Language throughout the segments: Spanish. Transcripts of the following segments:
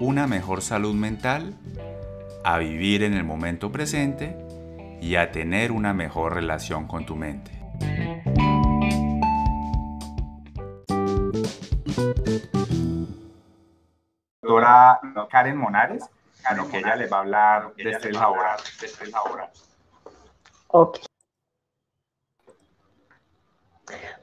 una mejor salud mental, a vivir en el momento presente y a tener una mejor relación con tu mente. Doctora Karen Monares, a lo que ella le va a hablar de estrés laboral. Ok.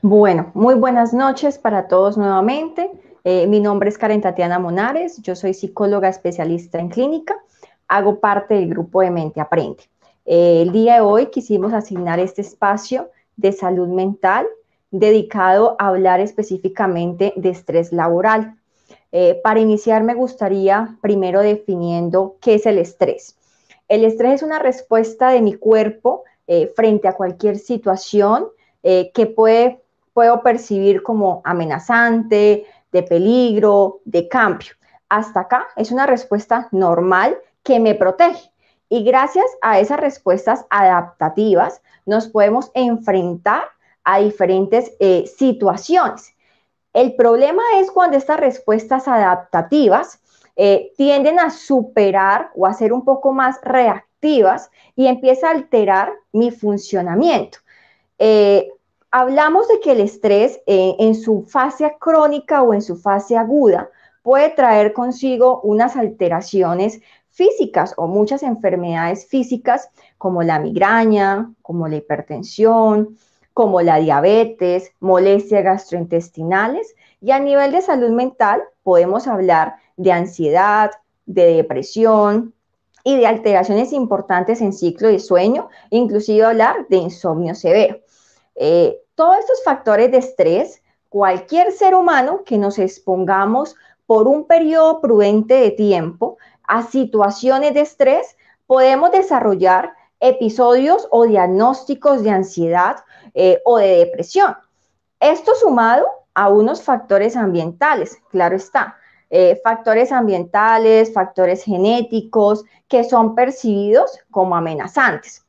Bueno, muy buenas noches para todos nuevamente. Eh, mi nombre es Karen Tatiana Monares, yo soy psicóloga especialista en clínica, hago parte del grupo de Mente Aprende. Eh, el día de hoy quisimos asignar este espacio de salud mental dedicado a hablar específicamente de estrés laboral. Eh, para iniciar me gustaría primero definiendo qué es el estrés. El estrés es una respuesta de mi cuerpo frente a cualquier situación que puede, puedo percibir como amenazante, de peligro, de cambio. Hasta acá es una respuesta normal que me protege. Y gracias a esas respuestas adaptativas nos podemos enfrentar a diferentes eh, situaciones. El problema es cuando estas respuestas adaptativas eh, tienden a superar o a ser un poco más reactivas y empieza a alterar mi funcionamiento. Eh, hablamos de que el estrés eh, en su fase crónica o en su fase aguda puede traer consigo unas alteraciones físicas o muchas enfermedades físicas como la migraña, como la hipertensión, como la diabetes, molestias gastrointestinales y a nivel de salud mental podemos hablar de ansiedad, de depresión y de alteraciones importantes en ciclo de sueño, inclusive hablar de insomnio severo. Eh, todos estos factores de estrés, cualquier ser humano que nos expongamos por un periodo prudente de tiempo a situaciones de estrés, podemos desarrollar episodios o diagnósticos de ansiedad eh, o de depresión. Esto sumado a unos factores ambientales, claro está, eh, factores ambientales, factores genéticos que son percibidos como amenazantes.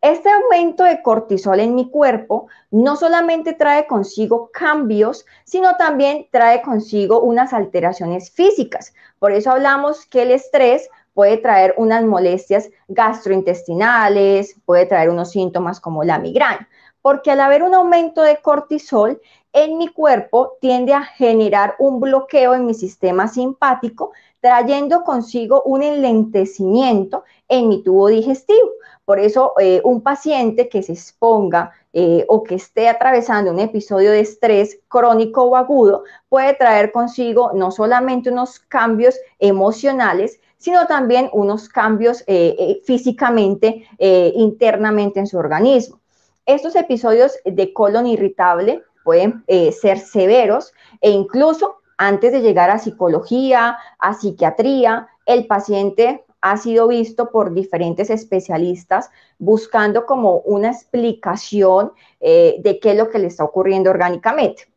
Este aumento de cortisol en mi cuerpo no solamente trae consigo cambios, sino también trae consigo unas alteraciones físicas. Por eso hablamos que el estrés puede traer unas molestias gastrointestinales, puede traer unos síntomas como la migraña, porque al haber un aumento de cortisol en mi cuerpo tiende a generar un bloqueo en mi sistema simpático, trayendo consigo un enlentecimiento en mi tubo digestivo. Por eso, eh, un paciente que se exponga eh, o que esté atravesando un episodio de estrés crónico o agudo puede traer consigo no solamente unos cambios emocionales, sino también unos cambios eh, físicamente, internamente en su organismo. Estos episodios de colon irritable pueden ser severos e incluso antes de llegar a psicología, a psiquiatría, el paciente ha sido visto por diferentes especialistas buscando como una explicación eh, de qué es lo que le está ocurriendo orgánicamente.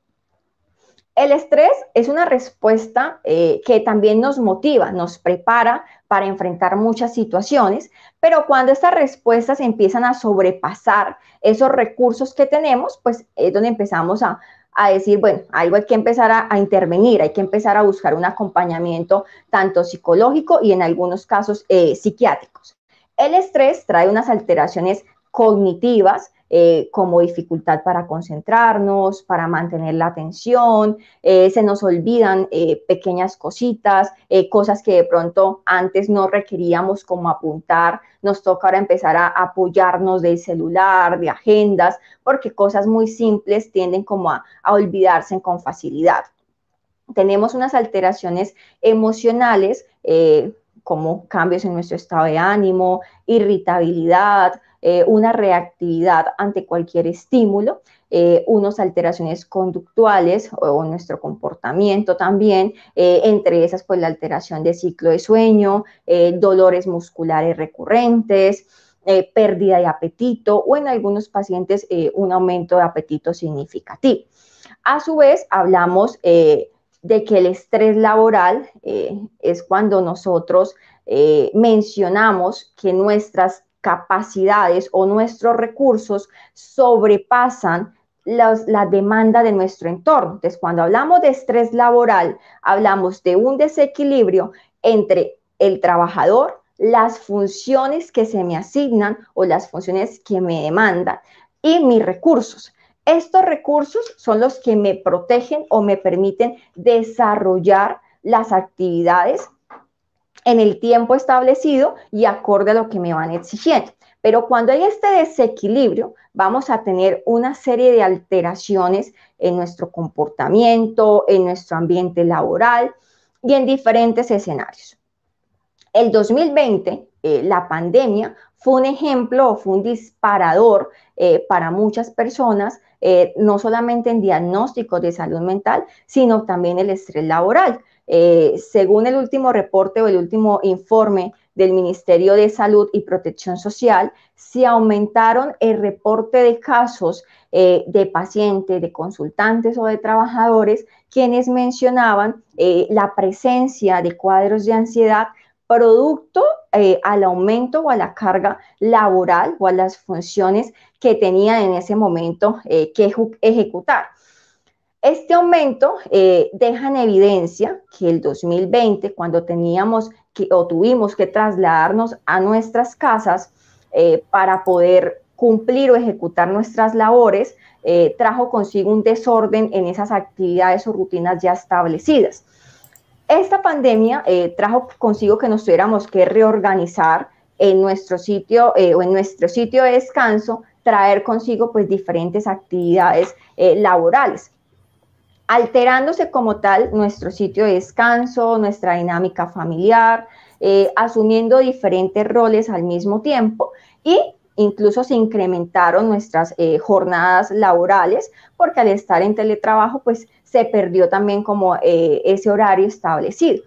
El estrés es una respuesta eh, que también nos motiva, nos prepara para enfrentar muchas situaciones, pero cuando estas respuestas empiezan a sobrepasar esos recursos que tenemos, pues es donde empezamos a, a decir, bueno, algo hay que empezar a, intervenir, hay que empezar a buscar un acompañamiento tanto psicológico y en algunos casos eh, psiquiátricos. El estrés trae unas alteraciones cognitivas eh, como dificultad para concentrarnos, para mantener la atención, eh, se nos olvidan eh, pequeñas cositas, cosas que de pronto antes no requeríamos como apuntar, nos toca ahora empezar a apoyarnos del celular, de agendas, porque cosas muy simples tienden como a, a olvidarse con facilidad. Tenemos unas alteraciones emocionales como cambios en nuestro estado de ánimo, irritabilidad, eh, una reactividad ante cualquier estímulo, eh, unas alteraciones conductuales o, nuestro comportamiento también, eh, entre esas pues la alteración de ciclo de sueño, dolores musculares recurrentes, pérdida de apetito o en algunos pacientes un aumento de apetito significativo. A su vez, hablamos de que el estrés laboral es cuando nosotros mencionamos que nuestras capacidades o nuestros recursos sobrepasan la demanda de nuestro entorno. Entonces, cuando hablamos de estrés laboral, hablamos de un desequilibrio entre el trabajador, las funciones que se me asignan o las funciones que me demandan y mis recursos. Estos recursos son los que me protegen o me permiten desarrollar las actividades en el tiempo establecido y acorde a lo que me van exigiendo. Pero cuando hay este desequilibrio, vamos a tener una serie de alteraciones en nuestro comportamiento, en nuestro ambiente laboral y en diferentes escenarios. El 2020, eh, la pandemia, fue un ejemplo fue un disparador eh, para muchas personas, eh, no solamente en diagnósticos de salud mental, sino también el estrés laboral. Eh, según el último reporte o el último informe del Ministerio de Salud y Protección Social, se aumentaron el reporte de casos eh, de pacientes, de consultantes o de trabajadores quienes mencionaban eh, la presencia de cuadros de ansiedad producto al aumento o a la carga laboral o a las funciones que tenían en ese momento que ejecutar. Este aumento eh, deja en evidencia que el 2020, cuando teníamos que, o tuvimos que trasladarnos a nuestras casas eh, para poder cumplir o ejecutar nuestras labores, eh, trajo consigo un desorden en esas actividades o rutinas ya establecidas. Esta pandemia trajo consigo que nos tuviéramos que reorganizar en nuestro sitio o en nuestro sitio de descanso, traer consigo pues diferentes actividades laborales alterándose como tal nuestro sitio de descanso, nuestra dinámica familiar, eh, asumiendo diferentes roles al mismo tiempo y incluso se incrementaron nuestras eh, jornadas laborales porque al estar en teletrabajo pues se perdió también como eh, ese horario establecido.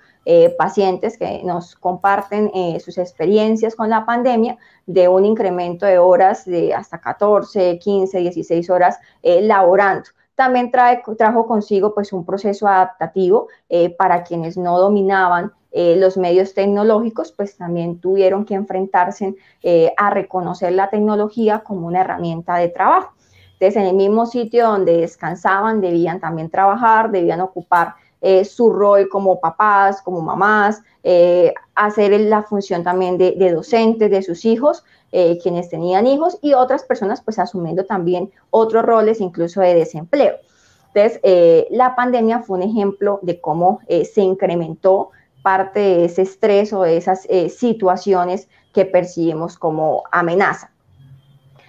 pacientes que nos comparten sus experiencias con la pandemia de un incremento de horas de hasta 14, 15, 16 horas laborando también trae, trajo consigo pues un proceso adaptativo eh, para quienes no dominaban eh, los medios tecnológicos, pues también tuvieron que enfrentarse eh, a reconocer la tecnología como una herramienta de trabajo. Entonces, en el mismo sitio donde descansaban, debían también trabajar, debían ocupar su rol como papás, como mamás, hacer la función también de, de docentes de sus hijos, eh, quienes tenían hijos y otras personas pues asumiendo también otros roles incluso de desempleo. Entonces, eh, la pandemia fue un ejemplo de cómo eh, se incrementó parte de ese estrés o de esas situaciones que percibimos como amenaza.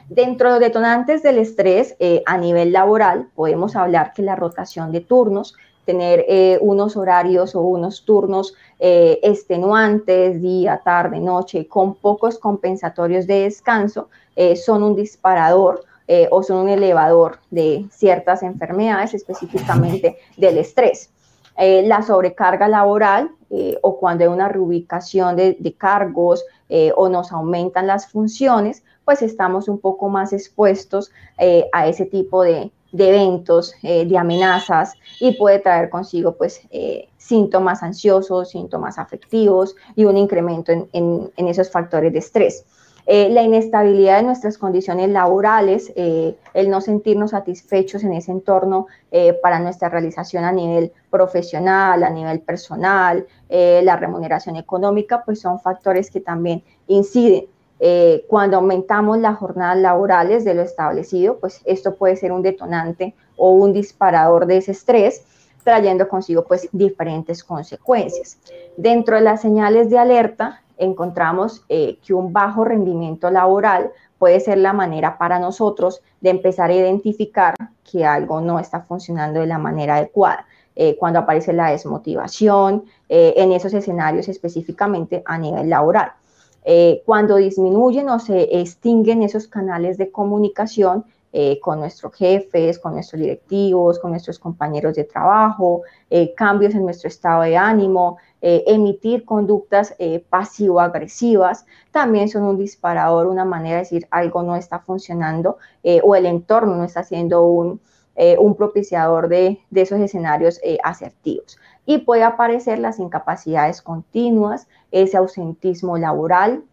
Dentro de los detonantes del estrés a nivel laboral, podemos hablar que la rotación de turnos tener eh, unos horarios o unos turnos eh, extenuantes, día, tarde, noche, con pocos compensatorios de descanso, eh, son un disparador o son un elevador de ciertas enfermedades, específicamente del estrés. la sobrecarga laboral o cuando hay una reubicación de cargos o nos aumentan las funciones, pues estamos un poco más expuestos a ese tipo de, de eventos, eh, de amenazas y puede traer consigo pues eh, síntomas ansiosos, síntomas afectivos y un incremento en, esos factores de estrés. Eh, la inestabilidad de nuestras condiciones laborales, el no sentirnos satisfechos en ese entorno para nuestra realización a nivel profesional, a nivel personal, la remuneración económica, pues son factores que también inciden eh, cuando aumentamos las jornadas laborales de lo establecido, pues esto puede ser un detonante o un disparador de ese estrés, trayendo consigo pues diferentes consecuencias. Dentro de las señales de alerta encontramos eh, que un bajo rendimiento laboral puede ser la manera para nosotros de empezar a identificar que algo no está funcionando de la manera adecuada. Eh, cuando aparece la desmotivación, en esos escenarios específicamente a nivel laboral. Cuando disminuyen o se extinguen esos canales de comunicación, eh, con nuestros jefes, con nuestros directivos, con nuestros compañeros de trabajo, eh, cambios en nuestro estado de ánimo, eh, emitir conductas pasivo-agresivas, también son un disparador, una manera de decir algo no está funcionando o el entorno no está siendo un, propiciador de, esos escenarios asertivos. Y puede aparecer las incapacidades continuas, ese ausentismo laboral,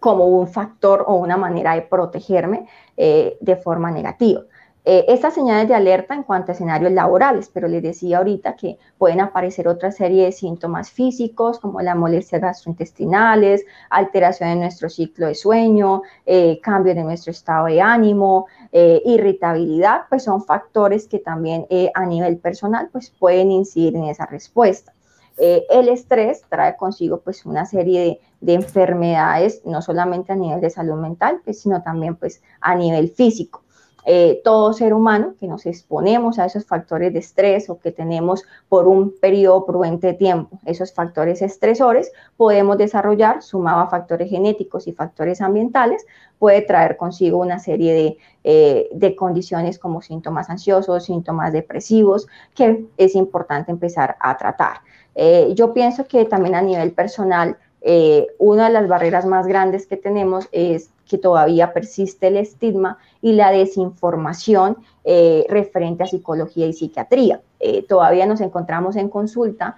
como un factor o una manera de protegerme eh, de forma negativa. Eh, estas señales de alerta en cuanto a escenarios laborales, pero les decía ahorita que pueden aparecer otra serie de síntomas físicos como las molestias gastrointestinales, alteración en nuestro ciclo de sueño, eh, cambio de nuestro estado de ánimo, irritabilidad, pues son factores que también a nivel personal pues pueden incidir en esa respuesta. Eh, el estrés trae consigo pues una serie de, enfermedades, no solamente a nivel de salud mental, pues, sino también pues a nivel físico. Eh, todo ser humano que nos exponemos a esos factores de estrés o que tenemos por un periodo prudente de tiempo esos factores estresores, podemos desarrollar, sumado a factores genéticos y factores ambientales, puede traer consigo una serie de, eh, de condiciones como síntomas ansiosos, síntomas depresivos, que es importante empezar a tratar. Eh, yo pienso que también a nivel personal, eh, una de las barreras más grandes que tenemos es que todavía persiste el estigma y la desinformación eh, referente a psicología y psiquiatría. todavía nos encontramos en consulta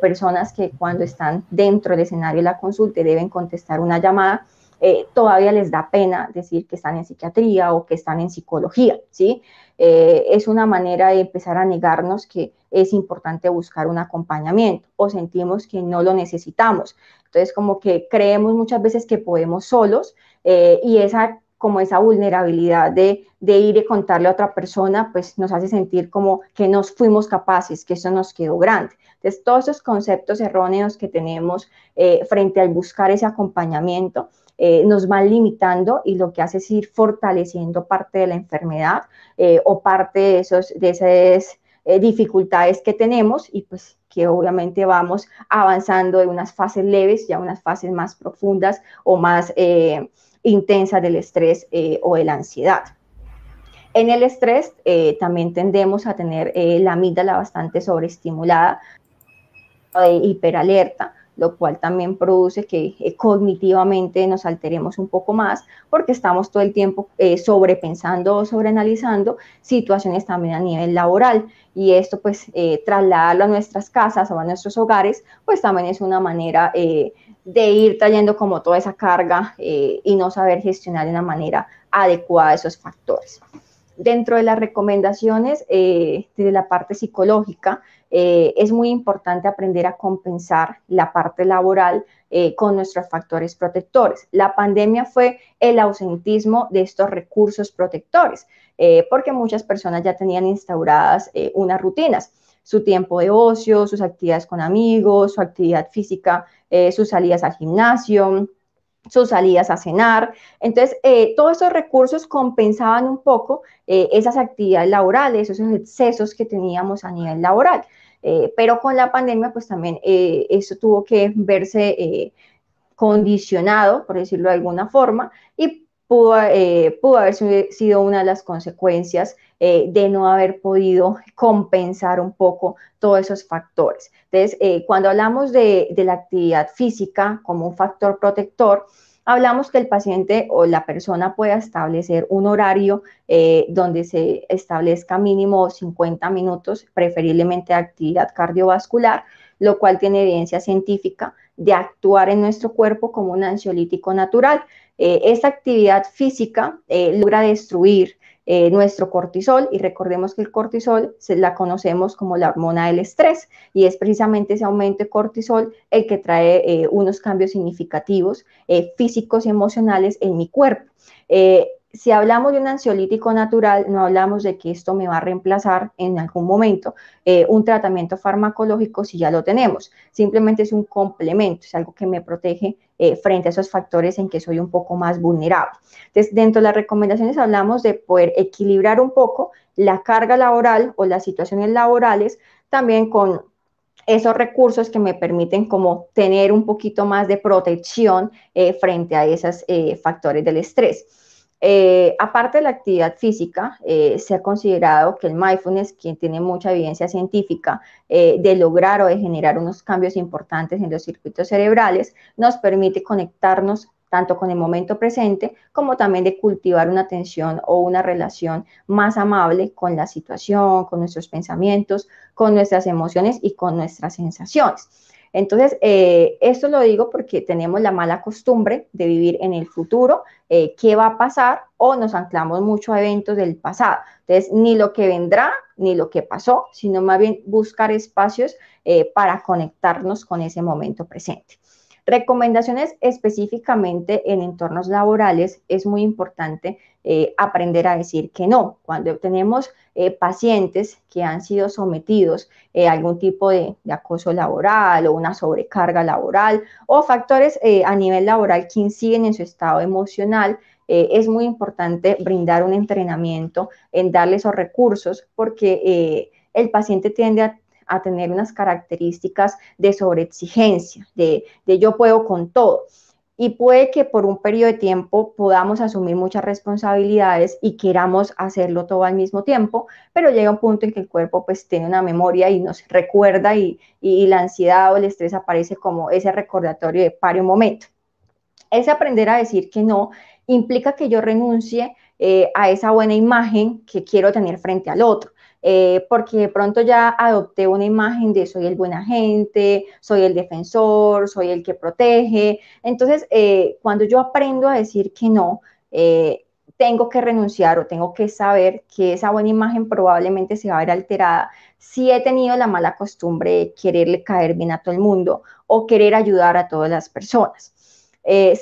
personas que cuando están dentro del escenario de la consulta y deben contestar una llamada, todavía les da pena decir que están en psiquiatría o que están en psicología, ¿sí? es una manera de empezar a negarnos que es importante buscar un acompañamiento o sentimos que no lo necesitamos. Entonces, como que creemos muchas veces que podemos solos eh, y esa como esa vulnerabilidad de, ir y contarle a otra persona, pues nos hace sentir como que nos fuimos capaces, que eso nos quedó grande. Entonces, todos esos conceptos erróneos que tenemos eh, frente al buscar ese acompañamiento eh, nos van limitando y lo que hace es ir fortaleciendo parte de la enfermedad o parte de esos, de esos eh, dificultades que tenemos y pues que obviamente vamos avanzando de unas fases leves ya unas fases más profundas o más eh, intensas del estrés eh, o de la ansiedad. En el estrés también tendemos a tener la amígdala bastante sobreestimulada, hiperalerta, lo cual también produce que eh, cognitivamente nos alteremos un poco más porque estamos todo el tiempo eh, sobrepensando o sobreanalizando situaciones también a nivel laboral y esto pues eh, trasladarlo a nuestras casas o a nuestros hogares pues también es una manera eh, de ir trayendo como toda esa carga y no saber gestionar de una manera adecuada esos factores. Dentro de las recomendaciones de la parte psicológica, eh, es muy importante aprender a compensar la parte laboral eh, con nuestros factores protectores. La pandemia fue el ausentismo de estos recursos protectores, eh, porque muchas personas ya tenían instauradas unas rutinas, su tiempo de ocio, sus actividades con amigos, su actividad física, sus salidas al gimnasio, sus salidas a cenar. Entonces, todos esos recursos compensaban un poco esas actividades laborales, esos excesos que teníamos a nivel laboral. Eh, pero con la pandemia, pues también eh, eso tuvo que verse eh, condicionado, por decirlo de alguna forma, y pudo, haber sido una de las consecuencias de no haber podido compensar un poco todos esos factores. Entonces, cuando hablamos de, de la actividad física como un factor protector, hablamos que el paciente o la persona pueda establecer un horario eh, donde se establezca mínimo 50 minutos, preferiblemente de actividad cardiovascular, lo cual tiene evidencia científica de actuar en nuestro cuerpo como un ansiolítico natural. Eh, esta actividad física eh, logra destruir eh, nuestro cortisol y recordemos que el cortisol se la conocemos como la hormona del estrés y es precisamente ese aumento de cortisol el que trae unos cambios significativos físicos y emocionales en mi cuerpo si hablamos de un ansiolítico natural, no hablamos de que esto me va a reemplazar en algún momento eh, un tratamiento farmacológico si ya lo tenemos. Simplemente es un complemento, es algo que me protege eh, frente a esos factores en que soy un poco más vulnerable. Entonces, dentro de las recomendaciones hablamos de poder equilibrar un poco la carga laboral o las situaciones laborales también con esos recursos que me permiten como tener un poquito más de protección eh, frente a esos eh, factores del estrés. Eh, aparte de la actividad física, se ha considerado que el mindfulness, quien tiene mucha evidencia científica de lograr o de generar unos cambios importantes en los circuitos cerebrales, nos permite conectarnos tanto con el momento presente como también de cultivar una atención o una relación más amable con la situación, con nuestros pensamientos, con nuestras emociones y con nuestras sensaciones. Entonces, eh, esto lo digo porque tenemos la mala costumbre de vivir en el futuro, eh, qué va a pasar, o nos anclamos mucho a eventos del pasado. Entonces, ni lo que vendrá, ni lo que pasó, sino más bien buscar espacios eh, para conectarnos con ese momento presente. Recomendaciones específicamente en entornos laborales, es muy importante eh, aprender a decir que no. Cuando tenemos eh, pacientes que han sido sometidos eh, a algún tipo de, acoso laboral o una sobrecarga laboral o factores a nivel laboral que inciden en su estado emocional, es muy importante brindar un entrenamiento en darle esos recursos porque el paciente tiende a a tener unas características de sobreexigencia, de, de yo puedo con todo. Y puede que por un periodo de tiempo podamos asumir muchas responsabilidades y queramos hacerlo todo al mismo tiempo, pero llega un punto en que el cuerpo pues tiene una memoria y nos recuerda y, la ansiedad o el estrés aparece como ese recordatorio de pare un momento. Ese aprender a decir que no implica que yo renuncie eh, a esa buena imagen que quiero tener frente al otro. Eh, porque de pronto ya adopté una imagen de soy el buen agente, soy el defensor, soy el que protege. Entonces, eh, cuando yo aprendo a decir que no, eh, tengo que renunciar o tengo que saber que esa buena imagen probablemente se va a ver alterada si he tenido la mala costumbre de quererle caer bien a todo el mundo o querer ayudar a todas las personas.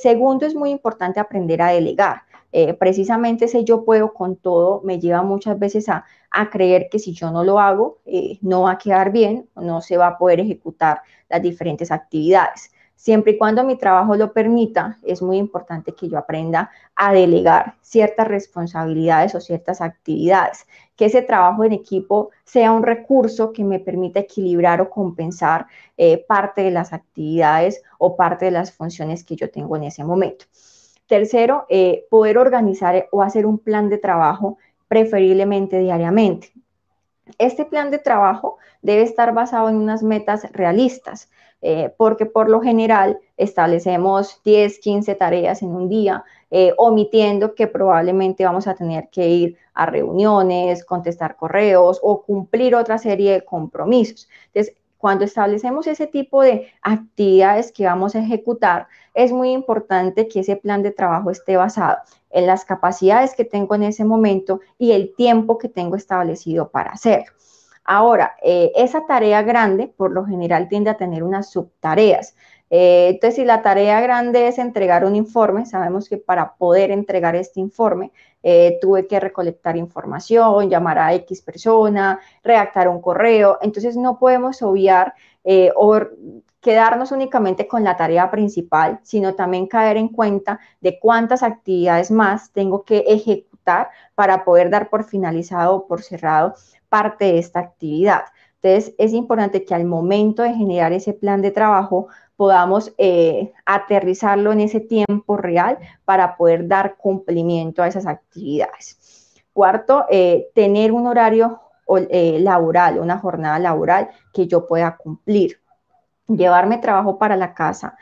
segundo, es muy importante aprender a delegar. Eh, precisamente ese yo puedo con todo me lleva muchas veces a, creer que si yo no lo hago, eh, no va a quedar bien, no se va a poder ejecutar las diferentes actividades. Siempre y cuando mi trabajo lo permita, es muy importante que yo aprenda a delegar ciertas responsabilidades o ciertas actividades, que ese trabajo en equipo sea un recurso que me permita equilibrar o compensar eh, parte de las actividades o parte de las funciones que yo tengo en ese momento. Tercero, eh, poder organizar o hacer un plan de trabajo preferiblemente diariamente. Este plan de trabajo debe estar basado en unas metas realistas, eh, porque por lo general establecemos 10, 15 tareas en un día, eh, omitiendo que probablemente vamos a tener que ir a reuniones, contestar correos o cumplir otra serie de compromisos. Entonces, cuando establecemos ese tipo de actividades que vamos a ejecutar, es muy importante que ese plan de trabajo esté basado en las capacidades que tengo en ese momento y el tiempo que tengo establecido para hacerlo. Ahora, eh, esa tarea grande por lo general tiende a tener unas subtareas. Eh, entonces, si la tarea grande es entregar un informe, sabemos que para poder entregar este informe eh, tuve que recolectar información, llamar a X persona, redactar un correo. Entonces, no podemos obviar eh, o quedarnos únicamente con la tarea principal, sino también caer en cuenta de cuántas actividades más tengo que ejecutar para poder dar por finalizado o por cerrado parte de esta actividad. Entonces, es importante que al momento de generar ese plan de trabajo podamos eh, aterrizarlo en ese tiempo real para poder dar cumplimiento a esas actividades. Cuarto, eh, tener un horario eh, laboral, una jornada laboral que yo pueda cumplir. Llevarme trabajo para la casa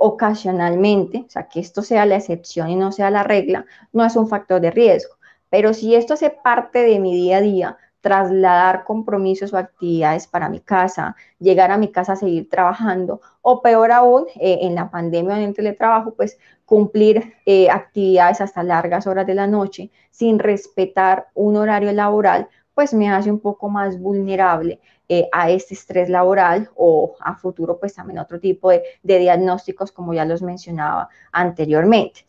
ocasionalmente, o sea, que esto sea la excepción y no sea la regla, no es un factor de riesgo. Pero si esto hace parte de mi día a día, trasladar compromisos o actividades para mi casa, llegar a mi casa a seguir trabajando o peor aún, eh, en la pandemia o en el teletrabajo, pues cumplir eh, actividades hasta largas horas de la noche sin respetar un horario laboral, pues me hace un poco más vulnerable eh, a este estrés laboral o a futuro pues también otro tipo de, de diagnósticos como ya los mencionaba anteriormente.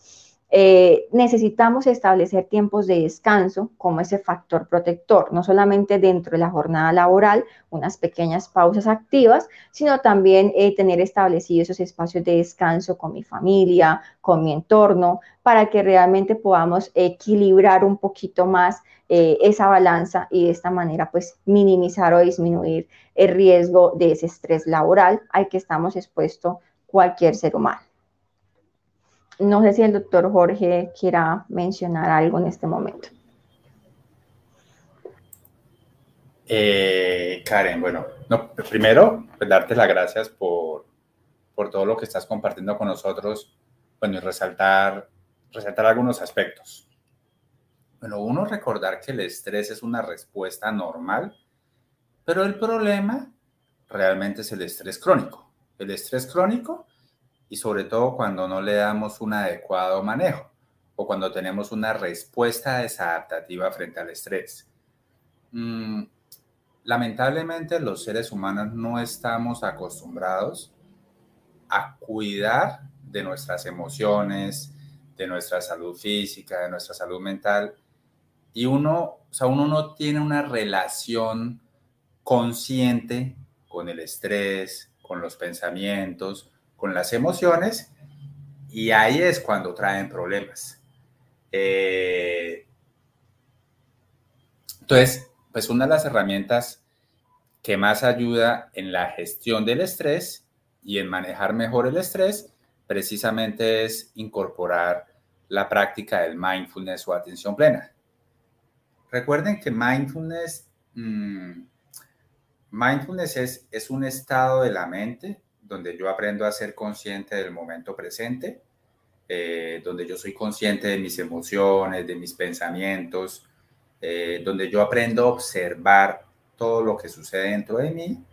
Eh, necesitamos establecer tiempos de descanso como ese factor protector, no solamente dentro de la jornada laboral, unas pequeñas pausas activas, sino también eh, tener establecidos esos espacios de descanso con mi familia, con mi entorno, para que realmente podamos equilibrar un poquito más eh, esa balanza y de esta manera pues minimizar o disminuir el riesgo de ese estrés laboral al que estamos expuestos cualquier ser humano. No sé si el doctor Jorge quiera mencionar algo en este momento. Eh, Karen, bueno, no, primero, pues darte las gracias por, por todo lo que estás compartiendo con nosotros, bueno, y resaltar, resaltar algunos aspectos. Bueno, uno, recordar que el estrés es una respuesta normal, pero el problema realmente es el estrés crónico. El estrés crónico y sobre todo cuando no le damos un adecuado manejo o cuando tenemos una respuesta desadaptativa frente al estrés. Mm, lamentablemente los seres humanos no estamos acostumbrados a cuidar de nuestras emociones, de nuestra salud física, de nuestra salud mental. Y uno, o sea, uno no tiene una relación consciente con el estrés, con los pensamientos, con las emociones y ahí es cuando traen problemas. Eh, entonces, pues una de las herramientas que más ayuda en la gestión del estrés y en manejar mejor el estrés, precisamente es incorporar la práctica del mindfulness o atención plena. Recuerden que mindfulness, mm, mindfulness es, es un estado de la mente donde yo aprendo a ser consciente del momento presente, eh, donde yo soy consciente de mis emociones, de mis pensamientos, eh, donde yo aprendo a observar todo lo que sucede dentro de mí,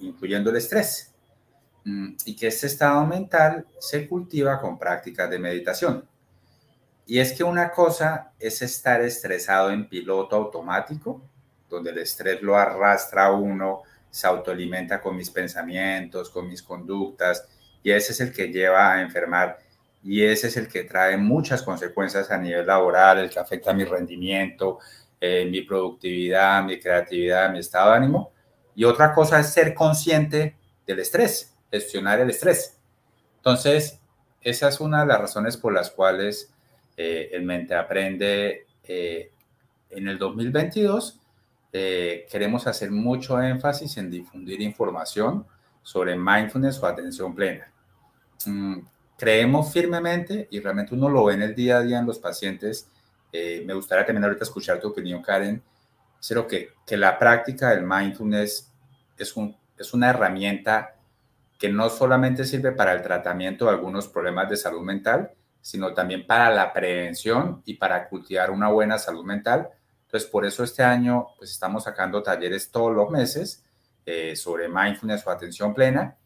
incluyendo el estrés. Mm, y que este estado mental se cultiva con prácticas de meditación. Y es que una cosa es estar estresado en piloto automático, donde el estrés lo arrastra a uno se autoalimenta con mis pensamientos, con mis conductas, y ese es el que lleva a enfermar y ese es el que trae muchas consecuencias a nivel laboral, el que afecta mi rendimiento, eh, mi productividad, mi creatividad, mi estado de ánimo. Y otra cosa es ser consciente del estrés, gestionar el estrés. Entonces, esa es una de las razones por las cuales eh, el Mente Aprende eh, en el 2022 eh, queremos hacer mucho énfasis en difundir información sobre mindfulness o atención plena. Mm, creemos firmemente y realmente uno lo ve en el día a día en los pacientes. Eh, me gustaría también ahorita escuchar tu opinión, Karen. Pero que, que la práctica del mindfulness es, un, es una herramienta que no solamente sirve para el tratamiento de algunos problemas de salud mental, sino también para la prevención y para cultivar una buena salud mental entonces, por eso este año pues estamos sacando talleres todos los meses eh, sobre mindfulness o atención plena.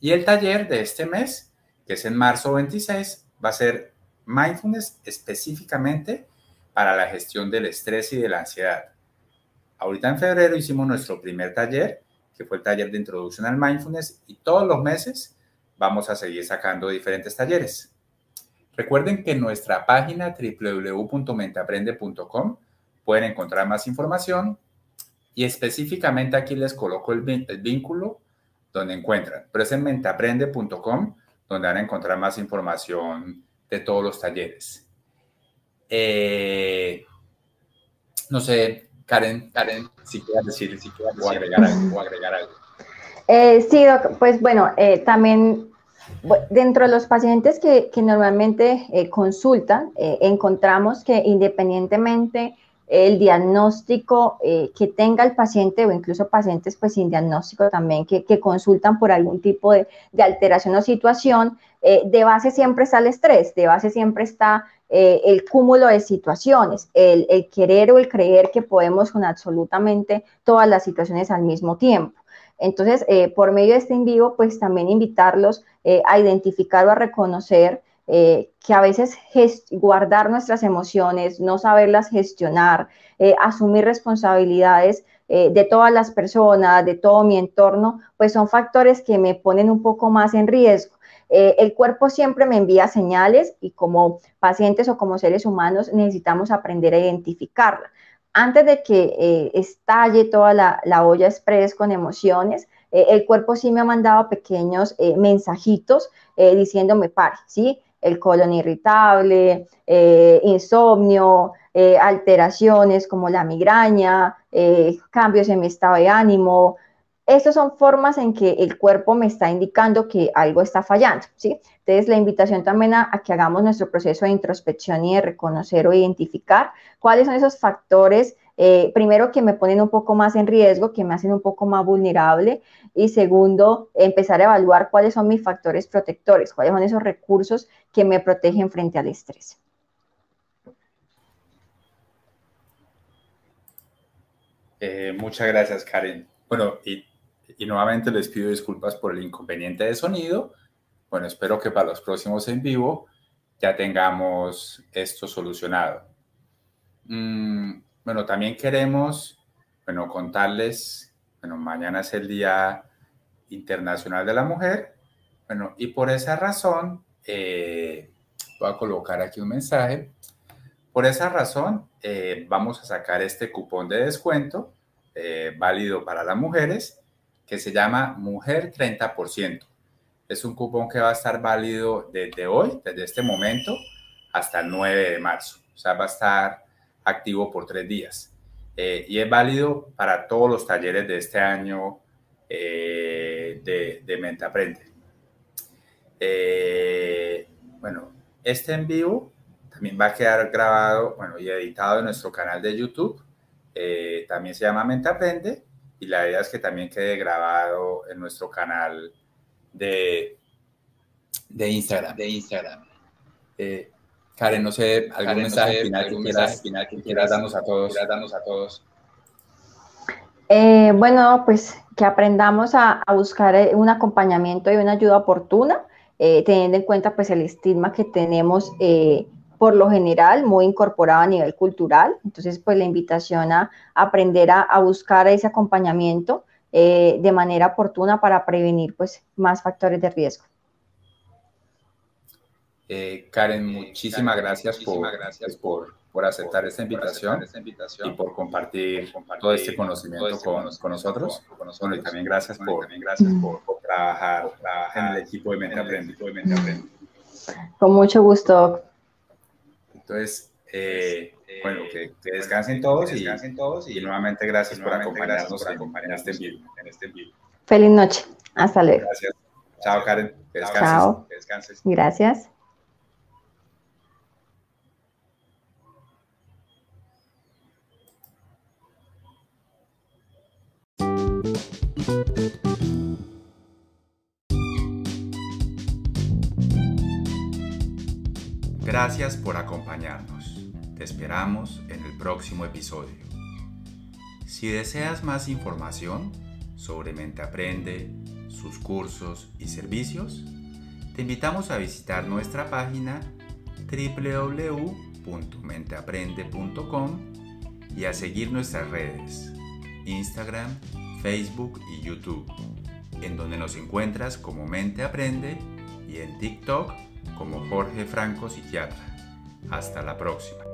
Y el taller de este mes, que es en marzo 26, va a ser mindfulness específicamente para la gestión del estrés y de la ansiedad. Ahorita en febrero hicimos nuestro primer taller, que fue el taller de introducción al mindfulness, y todos los meses vamos a seguir sacando diferentes talleres. Recuerden que nuestra página www.menteaprende.com pueden encontrar más información y específicamente aquí les coloco el, vínculo donde encuentran, pero es en mentaprende.com donde van a encontrar más información de todos los talleres. Eh, no sé, Karen, Karen, si quieres decir, si quieres o agregar algo. O agregar algo. Eh, sí, pues bueno, eh, también dentro de los pacientes que, que normalmente consultan, encontramos que independientemente el diagnóstico eh, que tenga el paciente o incluso pacientes pues sin diagnóstico también que, consultan por algún tipo de, alteración o situación, eh, de base siempre está el estrés, de base siempre está eh, el cúmulo de situaciones, el, querer o el creer que podemos con absolutamente todas las situaciones al mismo tiempo. Entonces, por medio de este en vivo, pues también invitarlos a identificar o a reconocer eh, que a veces guardar nuestras emociones, no saberlas gestionar, eh, asumir responsabilidades eh, de todas las personas, de todo mi entorno, pues son factores que me ponen un poco más en riesgo. Eh, el cuerpo siempre me envía señales y como pacientes o como seres humanos necesitamos aprender a identificarla. Antes de que eh, estalle toda la, la, olla express con emociones, eh, el cuerpo sí me ha mandado pequeños mensajitos diciéndome pare, ¿sí? El colon irritable, insomnio, alteraciones como la migraña, cambios en mi estado de ánimo, estas son formas en que el cuerpo me está indicando que algo está fallando, ¿sí? Entonces, la invitación también a, que hagamos nuestro proceso de introspección y de reconocer o identificar cuáles son esos factores, eh, primero, que me ponen un poco más en riesgo, que me hacen un poco más vulnerable, y segundo, empezar a evaluar cuáles son mis factores protectores, cuáles son esos recursos que me protegen frente al estrés. Eh, muchas gracias, Karen. Bueno, y nuevamente les pido disculpas por el inconveniente de sonido. Bueno, espero que para los próximos en vivo ya tengamos esto solucionado. Mm, bueno, también queremos, bueno, contarles, bueno, mañana es el Día Internacional de la Mujer. Bueno, y por esa razón, eh, voy a colocar aquí un mensaje. Por esa razón, eh, vamos a sacar este cupón de descuento eh, válido para las mujeres que se llama Mujer 30%. Es un cupón que va a estar válido desde hoy, desde este momento, hasta el 9 de marzo. O sea, va a estar activo por tres días. Eh, y es válido para todos los talleres de este año eh, de, de, Mente Aprende. Eh, bueno, este en vivo también va a quedar grabado bueno, y editado en nuestro canal de YouTube. también se llama Mente Aprende y la idea es que también quede grabado en nuestro canal de, de Instagram. De Instagram. Eh, Karen, no sé, algún mensaje final, que, quieras, final que quieras darnos a todos. Darnos a todos. Eh, bueno, pues que aprendamos a, a, buscar eh, un acompañamiento y una ayuda oportuna, teniendo en cuenta pues el estigma que tenemos por lo general muy incorporado a nivel cultural. Entonces, pues la invitación a aprender a, buscar ese acompañamiento eh, de manera oportuna para prevenir pues más factores de riesgo. Eh, Karen, muchísimas, gracias, por, gracias por, por, aceptar esta invitación, y por compartir, todo este conocimiento, este con, con, nosotros. Con y también gracias, por, también gracias por, trabajar, en el equipo de Mente Aprende. Con mucho gusto. Entonces, eh, bueno, que, descansen todos, y, descansen todos y, nuevamente gracias por acompañarnos, en, este video, en este video. Feliz noche. Hasta luego. Gracias. Chao, Karen. Que descanses. Chao. Que descanses. Gracias. Gracias por acompañarnos. Te esperamos en el próximo episodio. Si deseas más información sobre Mente Aprende, sus cursos y servicios, te invitamos a visitar nuestra página www.menteaprende.com y a seguir nuestras redes, Instagram, Facebook y YouTube, en donde nos encuentras como Mente Aprende y en TikTok como Jorge Franco Psiquiatra. Hasta la próxima.